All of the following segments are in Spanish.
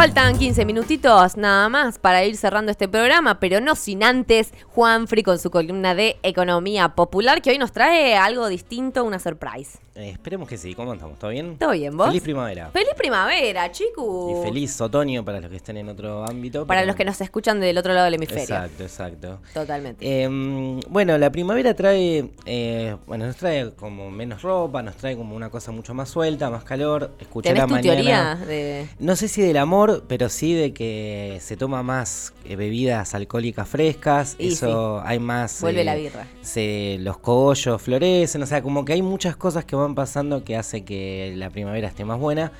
Faltan 15 minutitos nada más para ir cerrando este programa, pero no sin antes Juanfri con su columna de Economía Popular, que hoy nos trae algo distinto, una surprise. Eh, esperemos que sí. ¿Cómo estamos? ¿Todo bien? ¿Todo bien, vos? Feliz primavera. ¡Feliz primavera, chicos! Y feliz otoño para los que estén en otro ámbito. Para pero- los que nos escuchan del otro lado del hemisferio. Exacto, exacto. Totalmente. Em, bueno, la primavera trae, eh, bueno, nos trae como menos ropa, nos trae como una cosa mucho más suelta, más calor. Escuché ¿Tenés la tu mañana. teoría de...? No sé si del amor, pero sí de que se toma más eh, bebidas alcohólicas frescas. Y eso hay más. Vuelve la birra. se, los cogollos florecen, o sea, como que hay muchas cosas que van pasando que hace que la primavera esté más buena.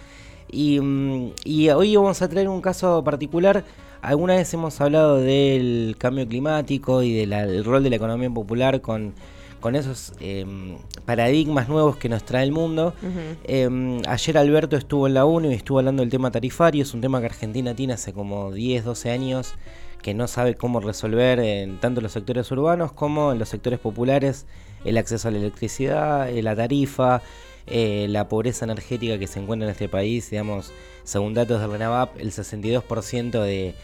Y, mm, y hoy vamos a traer un caso particular. Alguna vez hemos hablado del cambio climático y del rol de la economía popular con, con esos em, paradigmas nuevos que nos trae el mundo. Eh, ayer Alberto estuvo en la UNO y estuvo hablando del tema tarifario. Es un tema que Argentina tiene hace como 10, 12 años que no sabe cómo resolver en tanto los sectores urbanos como en los sectores populares el acceso a la electricidad, eh, la tarifa, eh, la pobreza energética que se encuentra en este país. Digamos, según datos del RENAVAP, el 62% de,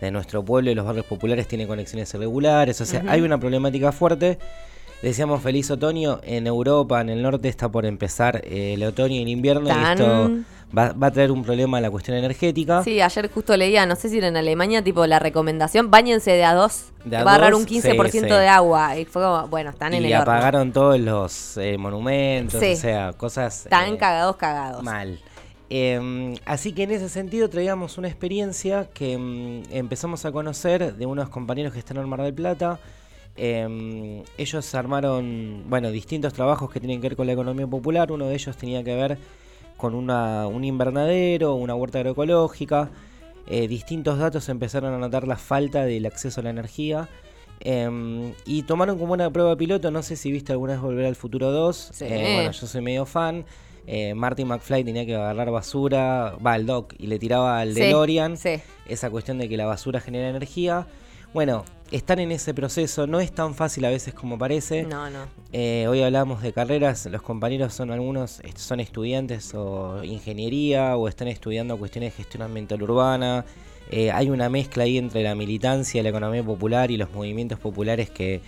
de nuestro pueblo y los barrios populares tiene conexiones irregulares. O sea, hay una problemática fuerte. Decíamos feliz otoño. En Europa, en el norte, está por empezar eh, el otoño y el invierno. Tan- Y esto va, va a traer un problema a la cuestión energética. Sí, ayer justo leía, no sé si era en Alemania, tipo la recomendación, bañense de a dos, De a va a ahorrar dos, un 15% sí, sí. de agua. Y fue como, bueno, están en y el horno. apagaron todos los eh, monumentos, Sí. o sea, cosas. Están eh, cagados, cagados. Mal. Eh, así que en ese sentido traíamos una experiencia que mm, empezamos a conocer de unos compañeros que están en Mar del Plata. Eh, ellos armaron, bueno, distintos trabajos que tienen que ver con la economía popular. Uno de ellos tenía que ver con una, un invernadero, una huerta agroecológica. Eh, distintos datos empezaron a notar la falta del acceso a la energía. Eh, y tomaron como una prueba piloto, no sé si viste alguna vez Volver al Futuro 2. Sí. Eh, bueno, yo soy medio fan. Eh, Marty McFly tenía que agarrar basura, va al dock y le tiraba al Sí, DeLorean. Sí. Esa cuestión de que la basura genera energía. Bueno, están en ese proceso, no es tan fácil a veces como parece. No, no. Eh, hoy hablamos de carreras, los compañeros son algunos, son estudiantes o ingeniería o están estudiando cuestiones de gestión ambiental urbana. Eh, hay una mezcla ahí entre la militancia, la economía popular y los movimientos populares que,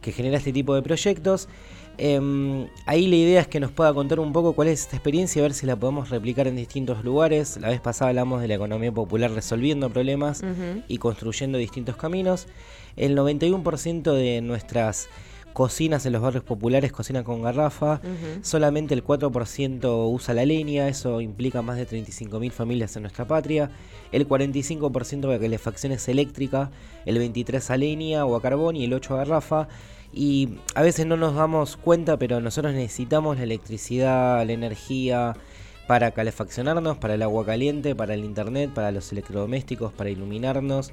que genera este tipo de proyectos. Em, ahí la idea es que nos pueda contar un poco cuál es esta experiencia y ver si la podemos replicar en distintos lugares. La vez pasada hablamos de la economía popular resolviendo problemas y construyendo distintos caminos. El 91% de nuestras cocinas en los barrios populares cocinan con garrafa. Solamente el 4% usa la leña, eso implica más de 35.000 familias en nuestra patria. El 45% de calefacción es eléctrica, el 23% a leña o a carbón y el 8% a garrafa. Y a veces no nos damos cuenta, pero nosotros necesitamos la electricidad, la energía para calefaccionarnos, para el agua caliente, para el internet, para los electrodomésticos, para iluminarnos.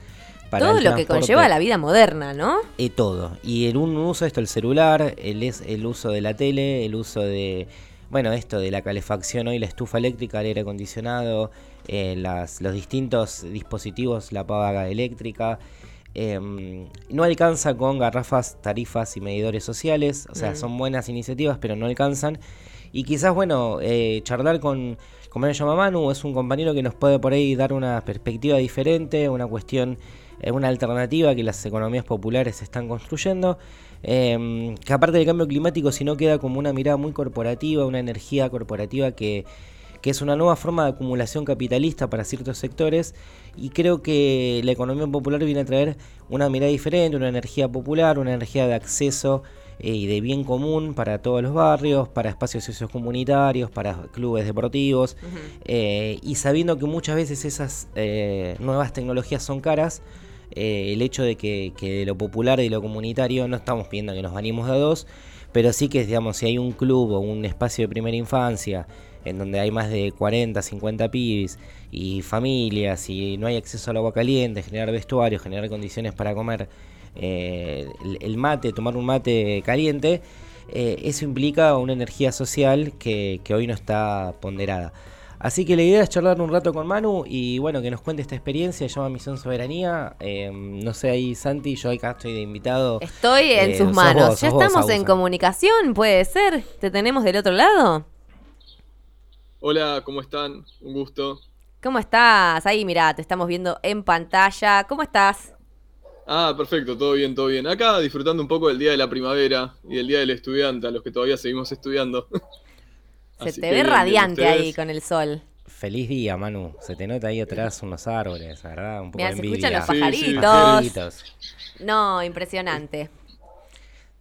Para Todo el lo que conlleva la vida moderna, ¿no? Todo. Y en un uso esto, el celular, el, es, el uso de la tele, el uso de, bueno, esto de la calefacción hoy, la estufa eléctrica, el aire acondicionado, eh, las, los distintos dispositivos, la paga eléctrica. Em, no alcanza con garrafas, tarifas y medidores sociales, o sea, Mm. son buenas iniciativas, pero no alcanzan. Y quizás, bueno, eh, charlar con, como me llama Manu, es un compañero que nos puede por ahí dar una perspectiva diferente, una cuestión, una alternativa que las economías populares están construyendo. eh, que aparte del cambio climático, si no queda como una mirada muy corporativa, una energía corporativa que, que es una nueva forma de acumulación capitalista para ciertos sectores. Y creo que la economía popular viene a traer una mirada diferente, una energía popular, una energía de acceso eh, y de bien común para todos los barrios, para espacios sociocomunitarios, para clubes deportivos, eh, y sabiendo que muchas veces esas eh, nuevas tecnologías son caras, eh, el hecho de que, que de lo popular y de lo comunitario no estamos pidiendo que nos vanimos de a dos, pero sí que digamos, si hay un club o un espacio de primera infancia en donde hay más de 40, 50 pibis y familias y no hay acceso al agua caliente, generar vestuario, generar condiciones para comer eh, el, el mate, tomar un mate caliente, eh, eso implica una energía social que, que hoy no está ponderada. Así que la idea es charlar un rato con Manu y bueno, que nos cuente esta experiencia, se llama Misión Soberanía. eh, no sé, ahí Santi, yo acá estoy de invitado. Estoy en Eh, sus manos. vos, ya vos, estamos en comunicación, puede ser. ¿Te tenemos del otro lado? Hola, ¿cómo están? Un gusto. ¿Cómo estás? Ahí, mirá, te estamos viendo en pantalla. ¿Cómo estás? Ah, perfecto, todo bien, todo bien. Acá disfrutando un poco del día de la primavera y del día del estudiante, a los que todavía seguimos estudiando. Se te ve radiante ahí con el sol. Feliz día, Manu. Se te nota ahí atrás unos árboles, ¿verdad? Un poco de se escuchan los pajaritos. No, impresionante.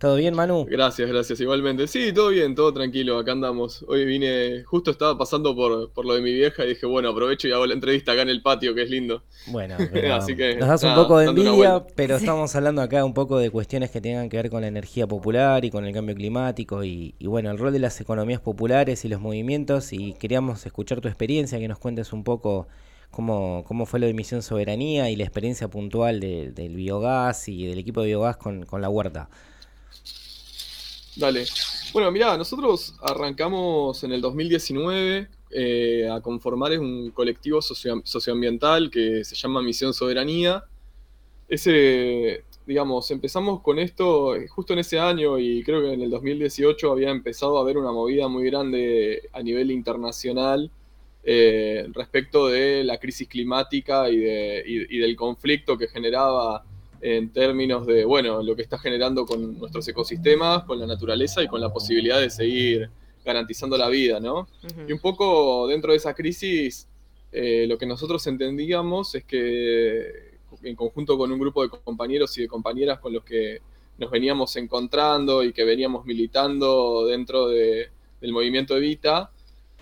¿Todo bien, Manu? Gracias, gracias, igualmente. Sí, todo bien, todo tranquilo, acá andamos. Hoy vine, justo estaba pasando por, por lo de mi vieja y dije, bueno, aprovecho y hago la entrevista acá en el patio, que es lindo. Bueno, Así que, nos das un poco de envidia, pero estamos hablando acá un poco de cuestiones que tengan que ver con la energía popular y con el cambio climático y, y bueno, el rol de las economías populares y los movimientos y queríamos escuchar tu experiencia, que nos cuentes un poco cómo, cómo fue la de Misión Soberanía y la experiencia puntual del biogás y del equipo de biogás con, con la huerta. Dale. Bueno, mira, nosotros arrancamos en el 2019 eh, a conformar un colectivo socioambiental que se llama Misión Soberanía. Ese, digamos, empezamos con esto justo en ese año y creo que en el 2018 había empezado a haber una movida muy grande a nivel internacional eh, respecto de la crisis climática y del conflicto que generaba en términos de, bueno, lo que está generando con nuestros ecosistemas, con la naturaleza y con la posibilidad de seguir garantizando la vida, ¿no? Y un poco dentro de esa crisis, eh, lo que nosotros entendíamos es que en conjunto con un grupo de compañeros y de compañeras con los que nos veníamos encontrando y que veníamos militando dentro del movimiento Evita,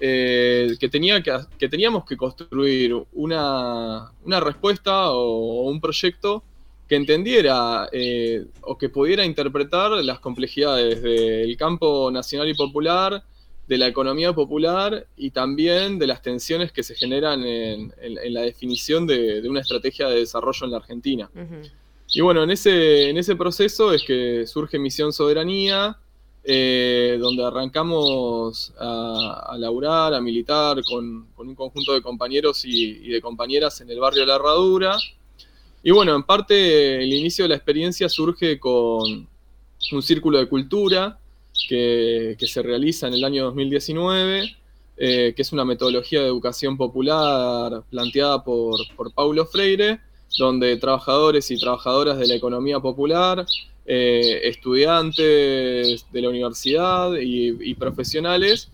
eh, que, tenía que, que, teníamos que construir una, una respuesta o un proyecto que entendiera eh, o que pudiera interpretar las complejidades del campo nacional y popular, de la economía popular y también de las tensiones que se generan en, la definición de, una estrategia de desarrollo en la Argentina. Y bueno, en ese, en ese proceso es que surge Misión Soberanía, eh, donde arrancamos a, a, laburar, a militar con, un conjunto de compañeros y, y de compañeras en el barrio La Herradura. Y bueno, en parte el inicio de la experiencia surge con un círculo de cultura que, se realiza en el año 2019, eh, que es una metodología de educación popular planteada por, Paulo Freire, donde trabajadores y trabajadoras de la economía popular, eh, estudiantes de la universidad y profesionales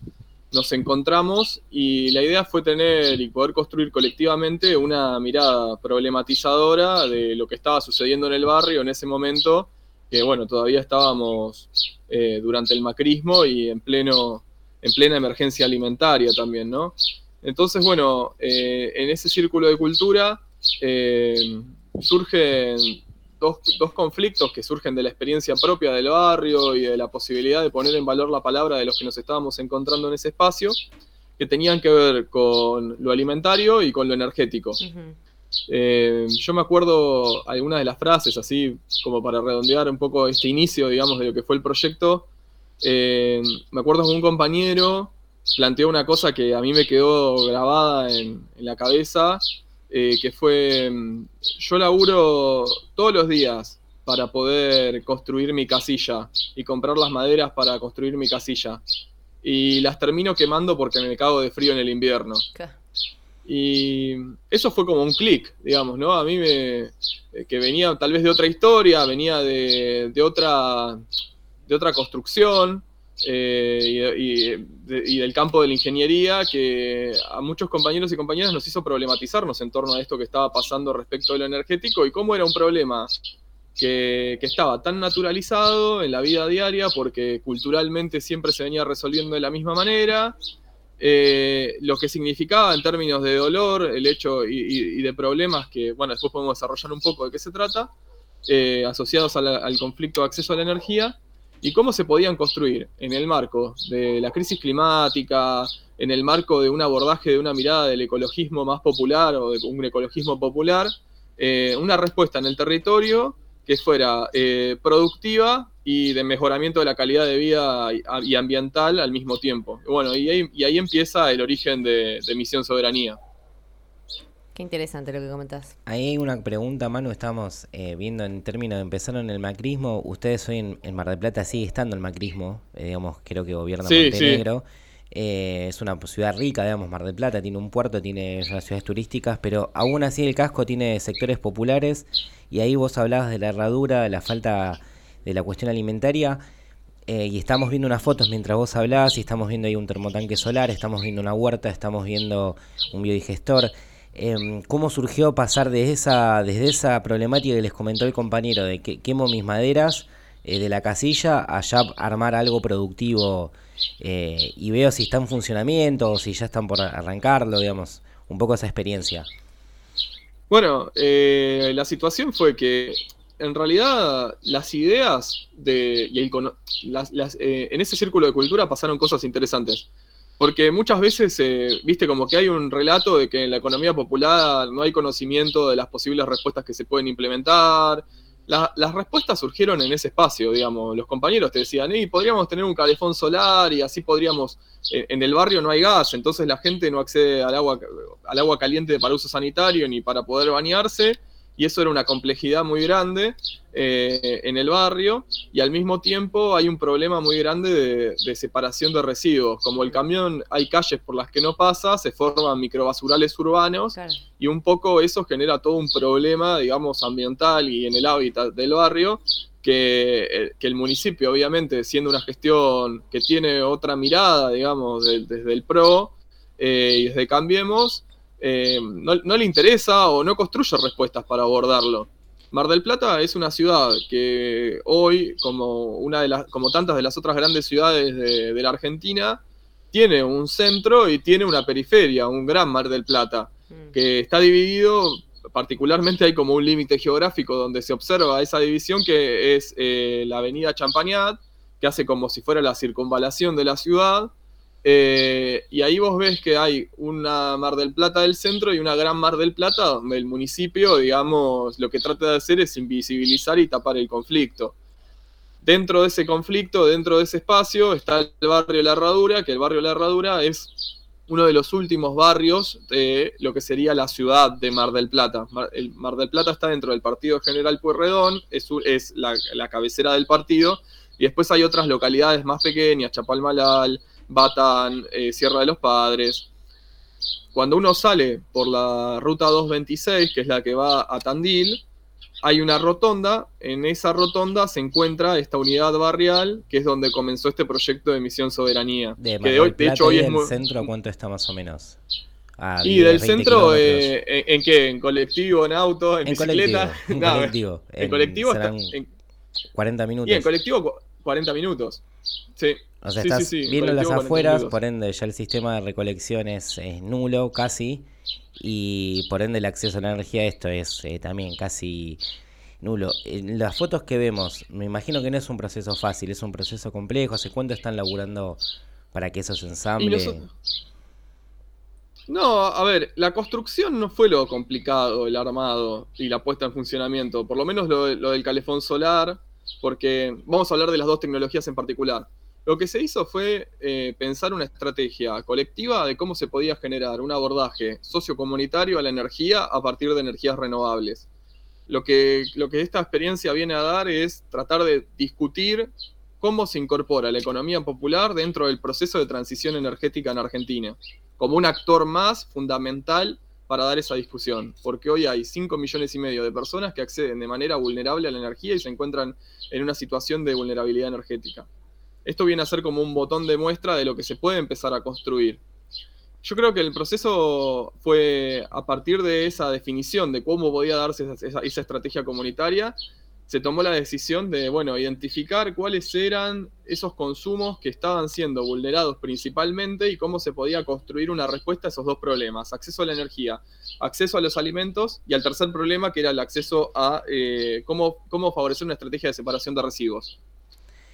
nos encontramos y la idea fue tener y poder construir colectivamente una mirada problematizadora de lo que estaba sucediendo en el barrio en ese momento, que bueno, todavía estábamos eh, durante el macrismo y en, pleno, en plena emergencia alimentaria también, ¿no? Entonces, bueno, eh, en ese círculo de cultura eh, surgen dos, conflictos que surgen de la experiencia propia del barrio y de la posibilidad de poner en valor la palabra de los que nos estábamos encontrando en ese espacio, que tenían que ver con lo alimentario y con lo energético. Eh, yo me acuerdo algunas de las frases, así como para redondear un poco este inicio, digamos, de lo que fue el proyecto. Eh, me acuerdo que un compañero planteó una cosa que a mí me quedó grabada en, en la cabeza, eh, que fue, mm, yo laburo todos los días para poder construir mi casilla y comprar las maderas para construir mi casilla. Y las termino quemando porque me cago de frío en el invierno. Y eso fue como un clic, digamos, ¿no? A mí me, eh, que venía tal vez de otra historia, venía de, de otra, de otra construcción, eh, y, del campo de la ingeniería que a muchos compañeros y compañeras nos hizo problematizarnos en torno a esto que estaba pasando respecto a lo energético y cómo era un problema que, estaba tan naturalizado en la vida diaria porque culturalmente siempre se venía resolviendo de la misma manera. Eh, lo que significaba en términos de dolor, el hecho y, de problemas que, bueno, después podemos desarrollar un poco de qué se trata, eh, asociados al conflicto de acceso a la energía, y cómo se podían construir en el marco de la crisis climática, en el marco de un abordaje de una mirada del ecologismo más popular o de un ecologismo popular, eh, una respuesta en el territorio que fuera eh, productiva y de mejoramiento de la calidad de vida y, ambiental al mismo tiempo. Bueno, y ahí, empieza el origen de Misión Soberanía. Qué interesante lo que comentás. Ahí hay una pregunta, Manu, estamos eh, viendo en términos de empezaron el macrismo, ustedes hoy en, Mar del Plata sigue estando el macrismo, eh, digamos, creo que gobierna Montenegro. Eh, es una ciudad rica, digamos, Mar del Plata, tiene un puerto, tiene ciudades turísticas, pero aún así el casco tiene sectores populares y ahí vos hablabas de la herradura, de la falta de la cuestión alimentaria. Eh, y estamos viendo unas fotos mientras vos hablás y estamos viendo ahí un termotanque solar, estamos viendo una huerta, estamos viendo un biodigestor. Em, ¿Cómo surgió pasar de esa, desde esa problemática que les comentó el compañero de que quemo mis maderas eh, de la casilla a ya armar algo productivo eh, y veo si está en funcionamiento o si ya están por arrancarlo, digamos, un poco esa experiencia? Bueno, la situación fue que en realidad las ideas de, y eh, en ese círculo de cultura pasaron cosas interesantes. Porque muchas veces, eh, viste, como que hay un relato de que en la economía popular no hay conocimiento de las posibles respuestas que se pueden implementar. las respuestas surgieron en ese espacio, digamos. Los compañeros te decían, y podríamos tener un calefón solar y así podríamos. Eh, en el barrio no hay gas, entonces la gente no accede al agua, al agua caliente para uso sanitario ni para poder bañarse y eso era una complejidad muy grande eh, en el barrio y al mismo tiempo hay un problema muy grande de, separación de residuos. Como el camión hay calles por las que no pasa, se forman microbasurales urbanos y un poco eso genera todo un problema, digamos, ambiental y en el hábitat del barrio que, eh, que, el municipio, obviamente, siendo una gestión que tiene otra mirada, digamos, desde el PRO eh, y desde Cambiemos, eh, no, le interesa o no construye respuestas para abordarlo. Mar del Plata es una ciudad que hoy, como, una de las, como tantas de las otras grandes ciudades de, la Argentina, tiene un centro y tiene una periferia, un gran Mar del Plata, mm. que está dividido, particularmente hay como un límite geográfico donde se observa esa división que es eh, la avenida Champagnat, que hace como si fuera la circunvalación de la ciudad, eh, y ahí vos ves que hay una Mar del Plata del centro y una gran Mar del Plata donde el municipio, digamos, lo que trata de hacer es invisibilizar y tapar el conflicto. Dentro de ese conflicto, dentro de ese espacio, está el barrio La Herradura, que el barrio La Herradura es uno de los últimos barrios de lo que sería la ciudad de Mar del Plata. Mar, el Mar del Plata está dentro del Partido General Pueyrredón, es, la, la cabecera del partido, y después hay otras localidades más pequeñas, Chapalmalal, Batán, eh, Sierra de los Padres. Cuando uno sale por la ruta 226, que es la que va a Tandil, hay una rotonda, en esa rotonda se encuentra esta unidad barrial, que es donde comenzó este proyecto de Misión Soberanía. De, que de, de hecho hoy es muy... centro cuánto está más o menos? Ah, y del centro, eh, ¿en, qué? ¿En colectivo, en auto, en, bicicleta? en colectivo. En, colectivo está, 40 minutos. Y en colectivo 40 minutos. Sí. O sea, estás viendo las afueras, por ende ya el sistema de recolección es, nulo casi, y por ende el acceso a la energía esto es eh, también casi nulo. En las fotos que vemos, me imagino que no es un proceso fácil, es un proceso complejo. ¿Hace cuánto están laburando para que eso se ensamble? No, a ver, la construcción no fue lo complicado, el armado y la puesta en funcionamiento. Por lo menos lo, lo del calefón solar, porque vamos a hablar de las dos tecnologías en particular. Lo que se hizo fue eh, pensar una estrategia colectiva de cómo se podía generar un abordaje sociocomunitario a la energía a partir de energías renovables. Lo que, lo que esta experiencia viene a dar es tratar de discutir cómo se incorpora la economía popular dentro del proceso de transición energética en Argentina, como un actor más fundamental para dar esa discusión, porque hoy hay 5 millones y medio de personas que acceden de manera vulnerable a la energía y se encuentran en una situación de vulnerabilidad energética. Esto viene a ser como un botón de muestra de lo que se puede empezar a construir. Yo creo que el proceso fue a partir de esa definición de cómo podía darse esa, estrategia comunitaria, se tomó la decisión de, bueno, identificar cuáles eran esos consumos que estaban siendo vulnerados principalmente y cómo se podía construir una respuesta a esos dos problemas, acceso a la energía, acceso a los alimentos y al tercer problema que era el acceso a eh, cómo, cómo favorecer una estrategia de separación de residuos.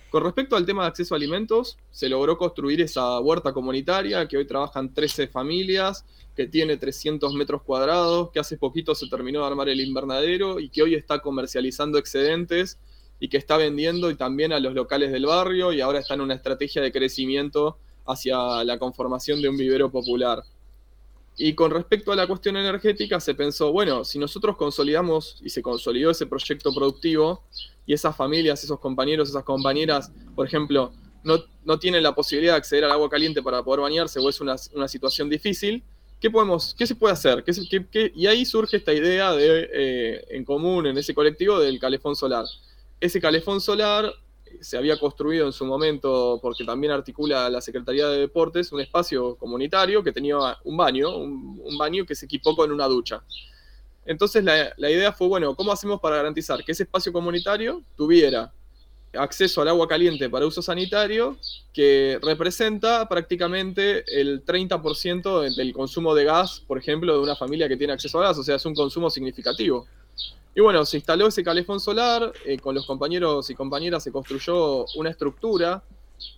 Con respecto al tema de acceso a alimentos, se logró construir esa huerta comunitaria que hoy trabajan 13 familias, que tiene 300 metros cuadrados, que hace poquito se terminó de armar el invernadero y que hoy está comercializando excedentes y que está vendiendo y también a los locales del barrio y ahora está en una estrategia de crecimiento hacia la conformación de un vivero popular. Y con respecto a la cuestión energética, se pensó, bueno, si nosotros consolidamos y se consolidó ese proyecto productivo, y esas familias, esos compañeros, esas compañeras, por ejemplo, no, no, tienen la posibilidad de acceder al agua caliente para poder bañarse o es una, una situación difícil, ¿qué, podemos, qué se puede hacer? ¿Qué, qué, y ahí surge esta idea de, eh, en común, en ese colectivo, del calefón solar. Ese calefón solar se había construido en su momento, porque también articula la Secretaría de Deportes, un espacio comunitario que tenía un baño, un, baño que se equipó con una ducha. Entonces la, la, idea fue, bueno, ¿cómo hacemos para garantizar que ese espacio comunitario tuviera acceso al agua caliente para uso sanitario, que representa prácticamente el 30% del consumo de gas, por ejemplo, de una familia que tiene acceso a gas, o sea, es un consumo significativo. Y bueno, se instaló ese calefón solar, eh, con los compañeros y compañeras se construyó una estructura,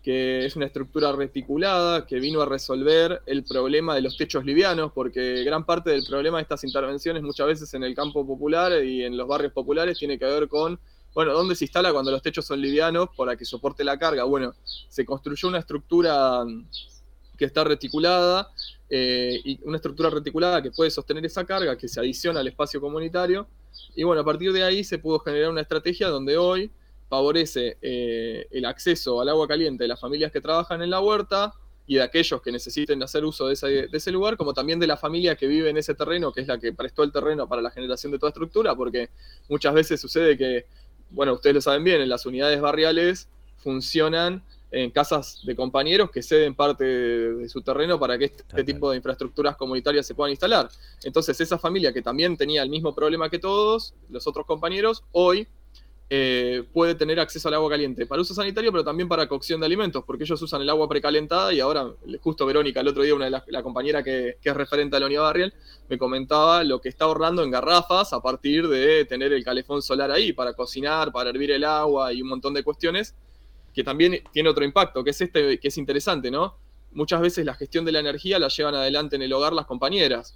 que es una estructura reticulada, que vino a resolver el problema de los techos livianos, porque gran parte del problema de estas intervenciones muchas veces en el campo popular y en los barrios populares tiene que ver con, bueno, ¿dónde se instala cuando los techos son livianos para que soporte la carga? Bueno, se construyó una estructura que está reticulada, eh, y una estructura reticulada que puede sostener esa carga, que se adiciona al espacio comunitario, y bueno, a partir de ahí se pudo generar una estrategia donde hoy favorece eh, el acceso al agua caliente de las familias que trabajan en la huerta y de aquellos que necesiten hacer uso de ese, lugar, como también de la familia que vive en ese terreno, que es la que prestó el terreno para la generación de toda estructura, porque muchas veces sucede que, bueno, ustedes lo saben bien, en las unidades barriales funcionan en casas de compañeros que ceden parte de, su terreno para que este tipo de infraestructuras comunitarias se puedan instalar. Entonces, esa familia que también tenía el mismo problema que todos, los otros compañeros, hoy eh, puede tener acceso al agua caliente para uso sanitario, pero también para cocción de alimentos, porque ellos usan el agua precalentada y ahora, justo Verónica, el otro día, una de las la compañera que, que, es referente a la unidad barrial, me comentaba lo que está ahorrando en garrafas a partir de tener el calefón solar ahí para cocinar, para hervir el agua y un montón de cuestiones que también tiene otro impacto, que es este, que es interesante, ¿no? Muchas veces la gestión de la energía la llevan adelante en el hogar las compañeras.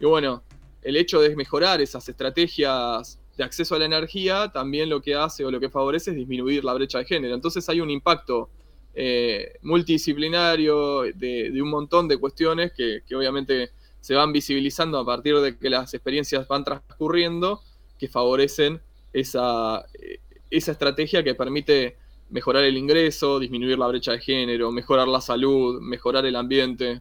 Y bueno, el hecho de mejorar esas estrategias de acceso a la energía también lo que hace o lo que favorece es disminuir la brecha de género. Entonces hay un impacto eh, multidisciplinario de, un montón de cuestiones que, que, obviamente se van visibilizando a partir de que las experiencias van transcurriendo, que favorecen esa, eh, esa estrategia que permite mejorar el ingreso, disminuir la brecha de género, mejorar la salud, mejorar el ambiente.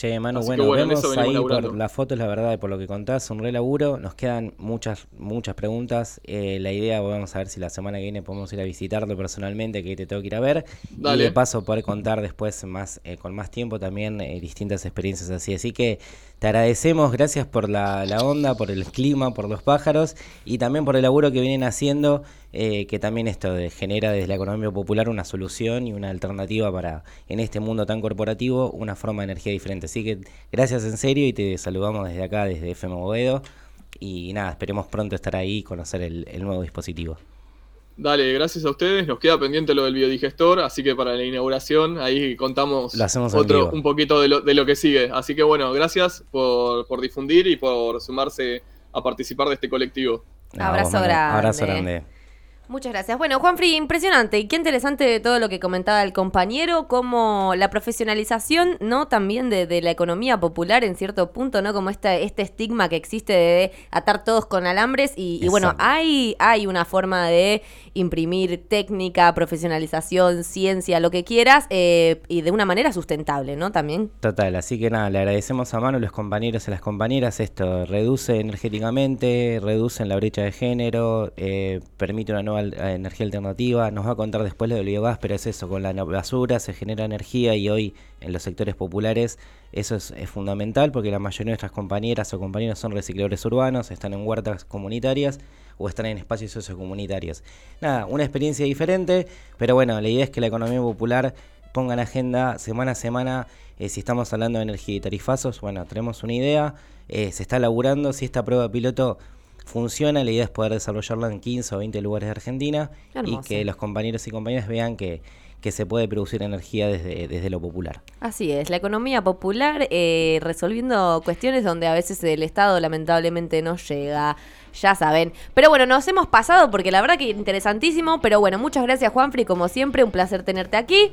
Che, Manu, bueno, vemos ahí por las fotos, la verdad, por lo que contás, un re laburo. Nos quedan muchas, muchas preguntas. Eh, la idea, vamos a ver si la semana que viene podemos ir a visitarlo personalmente, que te tengo que ir a ver. Y de paso poder contar después más eh, con más tiempo también eh, distintas experiencias así. Así que te agradecemos, gracias por la, la, onda, por el clima, por los pájaros y también por el laburo que vienen haciendo, eh, que también esto genera desde la economía popular una solución y una alternativa para, en este mundo tan corporativo, una forma de energía diferente. Así que gracias en serio y te saludamos desde acá, desde FM Bovedo. Y nada, esperemos pronto estar ahí y conocer el nuevo dispositivo. Dale, gracias a ustedes. Nos queda pendiente lo del biodigestor, así que para la inauguración ahí contamos otro, un poquito de lo, de lo, que sigue. Así que bueno, gracias por, por, difundir y por sumarse a participar de este colectivo. abrazo grande. Abrazo grande. Muchas gracias. Bueno, Juanfri, impresionante y qué interesante todo lo que comentaba el compañero, como la profesionalización, ¿no? También de, la economía popular en cierto punto, ¿no? Como este, este estigma que existe de atar todos con alambres y, bueno, hay, hay una forma de imprimir técnica, profesionalización, ciencia, lo que quieras, eh, y de una manera sustentable, ¿no? También. Total, así que nada, le agradecemos a mano los compañeros y las compañeras. Esto reduce energéticamente, reduce la brecha de género, eh, permite una nueva energía alternativa. Nos va a contar después lo del biogás, pero es eso, con la basura se genera energía y hoy en los sectores populares eso es, fundamental porque la mayoría de nuestras compañeras o compañeros son recicladores urbanos, están en huertas comunitarias o están en espacios sociocomunitarios. Nada, una experiencia diferente, pero bueno, la idea es que la economía popular ponga en agenda semana a semana, eh, si estamos hablando de energía y tarifazos, bueno, tenemos una idea, eh, se está laburando, si esta prueba piloto funciona, la idea es poder desarrollarla en 15 o 20 lugares de Argentina y que los compañeros y compañeras vean que, que se puede producir energía desde, desde lo popular. Así es, la economía popular eh, resolviendo cuestiones donde a veces el Estado lamentablemente no llega, ya saben. Pero bueno, nos hemos pasado porque la verdad que interesantísimo, pero bueno, muchas gracias Juanfri, como siempre, un placer tenerte aquí.